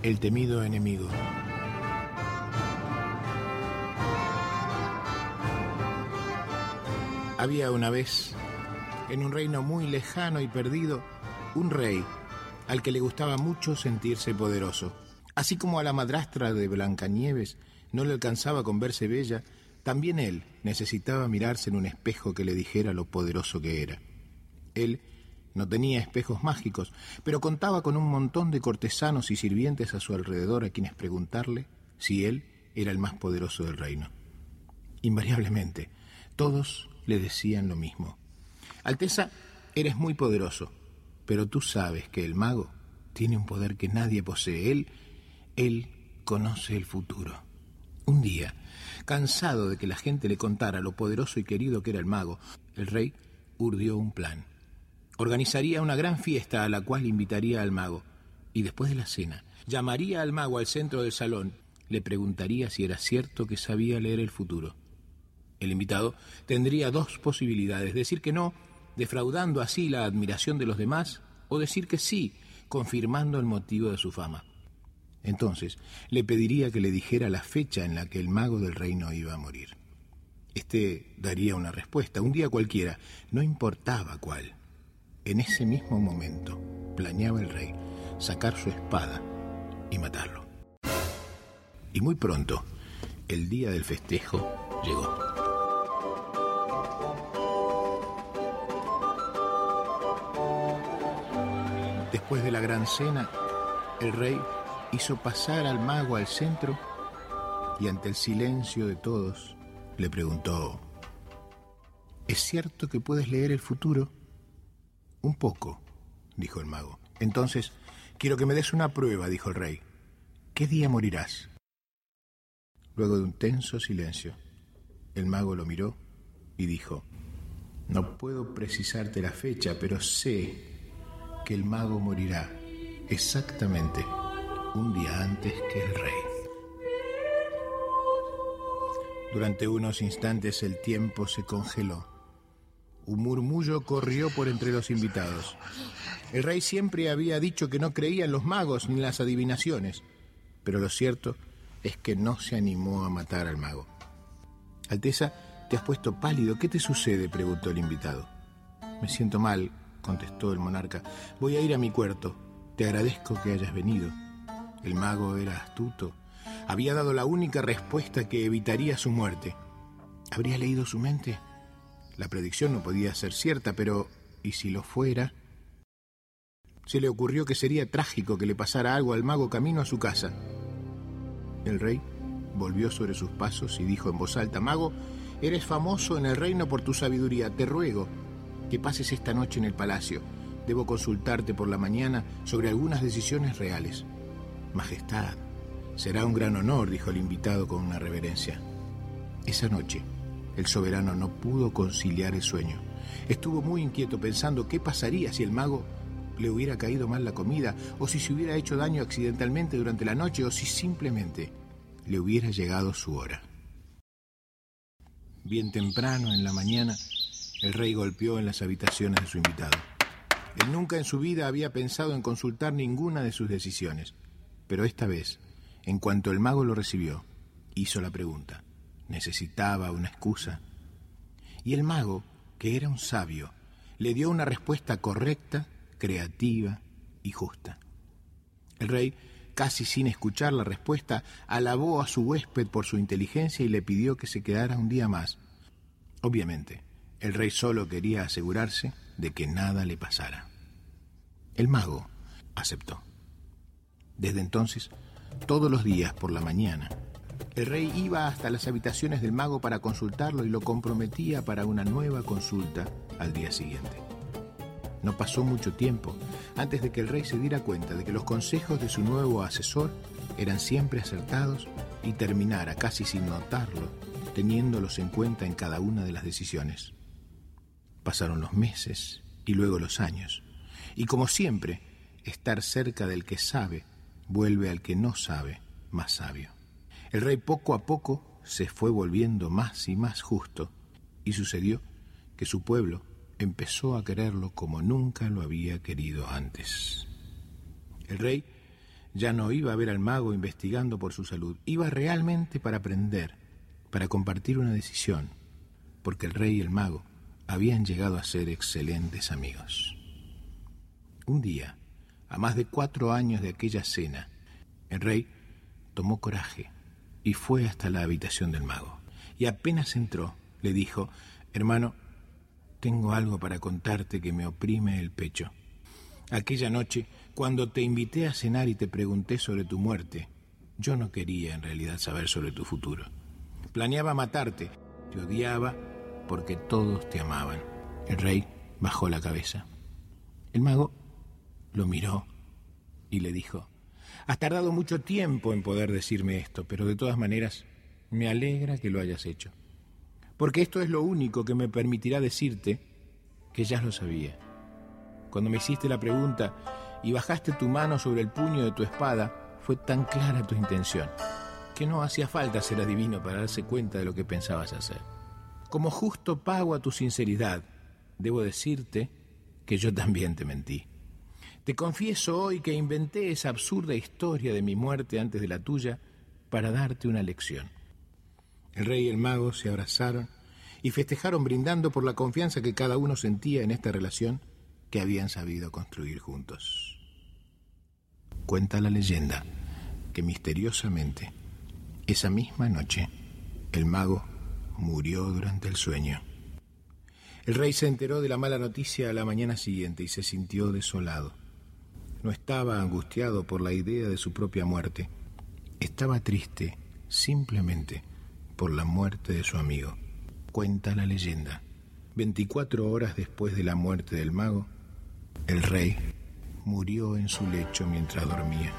El temido enemigo. Había una vez, en un reino muy lejano y perdido, un rey al que le gustaba mucho sentirse poderoso. Así como a la madrastra de Blancanieves no le alcanzaba con verse bella, también él necesitaba mirarse en un espejo que le dijera lo poderoso que era. Él no tenía espejos mágicos, pero contaba con un montón de cortesanos y sirvientes a su alrededor a quienes preguntarle si él era el más poderoso del reino. Invariablemente, todos le decían lo mismo. Alteza, eres muy poderoso, pero tú sabes que el mago tiene un poder que nadie posee. Él, él conoce el futuro. Un día, cansado de que la gente le contara lo poderoso y querido que era el mago, el rey urdió un plan. Organizaría una gran fiesta a la cual invitaría al mago, y después de la cena, llamaría al mago al centro del salón, le preguntaría si era cierto que sabía leer el futuro. El invitado tendría dos posibilidades, decir que no, defraudando así la admiración de los demás, o decir que sí, confirmando el motivo de su fama. Entonces le pediría que le dijera la fecha en la que el mago del reino iba a morir. Este daría una respuesta, un día cualquiera, no importaba cuál. En ese mismo momento planeaba el rey sacar su espada y matarlo. Y muy pronto, el día del festejo llegó. Después de la gran cena, el rey hizo pasar al mago al centro y ante el silencio de todos le preguntó, ¿es cierto que puedes leer el futuro? Un poco, dijo el mago. Entonces, quiero que me des una prueba, dijo el rey. ¿Qué día morirás? Luego de un tenso silencio, el mago lo miró y dijo, no puedo precisarte la fecha, pero sé que el mago morirá exactamente un día antes que el rey. Durante unos instantes el tiempo se congeló. Un murmullo corrió por entre los invitados. El rey siempre había dicho que no creía en los magos ni en las adivinaciones, pero lo cierto es que no se animó a matar al mago. Alteza, te has puesto pálido. ¿Qué te sucede? preguntó el invitado. Me siento mal, contestó el monarca. Voy a ir a mi cuarto. Te agradezco que hayas venido. El mago era astuto. Había dado la única respuesta que evitaría su muerte. ¿Habría leído su mente? La predicción no podía ser cierta, pero ¿y si lo fuera? Se le ocurrió que sería trágico que le pasara algo al mago camino a su casa. El rey volvió sobre sus pasos y dijo en voz alta, Mago, eres famoso en el reino por tu sabiduría. Te ruego que pases esta noche en el palacio. Debo consultarte por la mañana sobre algunas decisiones reales. Majestad, será un gran honor, dijo el invitado con una reverencia. Esa noche, el soberano no pudo conciliar el sueño. Estuvo muy inquieto pensando qué pasaría si el mago le hubiera caído mal la comida, o si se hubiera hecho daño accidentalmente durante la noche, o si simplemente le hubiera llegado su hora. Bien temprano en la mañana, el rey golpeó en las habitaciones de su invitado. Él nunca en su vida había pensado en consultar ninguna de sus decisiones. Pero esta vez, en cuanto el mago lo recibió, hizo la pregunta. Necesitaba una excusa. Y el mago, que era un sabio, le dio una respuesta correcta, creativa y justa. El rey, casi sin escuchar la respuesta, alabó a su huésped por su inteligencia y le pidió que se quedara un día más. Obviamente, el rey solo quería asegurarse de que nada le pasara. El mago aceptó. Desde entonces, todos los días por la mañana, el rey iba hasta las habitaciones del mago para consultarlo y lo comprometía para una nueva consulta al día siguiente. No pasó mucho tiempo antes de que el rey se diera cuenta de que los consejos de su nuevo asesor eran siempre acertados y terminara casi sin notarlo, teniéndolos en cuenta en cada una de las decisiones. Pasaron los meses y luego los años, y como siempre, estar cerca del que sabe vuelve al que no sabe más sabio. El rey poco a poco se fue volviendo más y más justo, y sucedió que su pueblo empezó a quererlo como nunca lo había querido antes. El rey ya no iba a ver al mago investigando por su salud, iba realmente para aprender, para compartir una decisión, porque el rey y el mago habían llegado a ser excelentes amigos. Un día, a más de cuatro años de aquella cena, el rey tomó coraje y fue hasta la habitación del mago. Y apenas entró, le dijo, hermano, tengo algo para contarte que me oprime el pecho. Aquella noche, cuando te invité a cenar y te pregunté sobre tu muerte, yo no quería en realidad saber sobre tu futuro. Planeaba matarte, te odiaba porque todos te amaban. El rey bajó la cabeza. El mago lo miró y le dijo, Has tardado mucho tiempo en poder decirme esto, pero de todas maneras me alegra que lo hayas hecho. Porque esto es lo único que me permitirá decirte que ya lo sabía. Cuando me hiciste la pregunta y bajaste tu mano sobre el puño de tu espada, fue tan clara tu intención que no hacía falta ser adivino para darse cuenta de lo que pensabas hacer. Como justo pago a tu sinceridad, debo decirte que yo también te mentí. Te confieso hoy que inventé esa absurda historia de mi muerte antes de la tuya para darte una lección. El rey y el mago se abrazaron y festejaron brindando por la confianza que cada uno sentía en esta relación que habían sabido construir juntos. Cuenta la leyenda que misteriosamente, esa misma noche, el mago murió durante el sueño. El rey se enteró de la mala noticia a la mañana siguiente y se sintió desolado. No estaba angustiado por la idea de su propia muerte. Estaba triste simplemente por la muerte de su amigo. Cuenta la leyenda. Veinticuatro horas después de la muerte del mago, el rey murió en su lecho mientras dormía.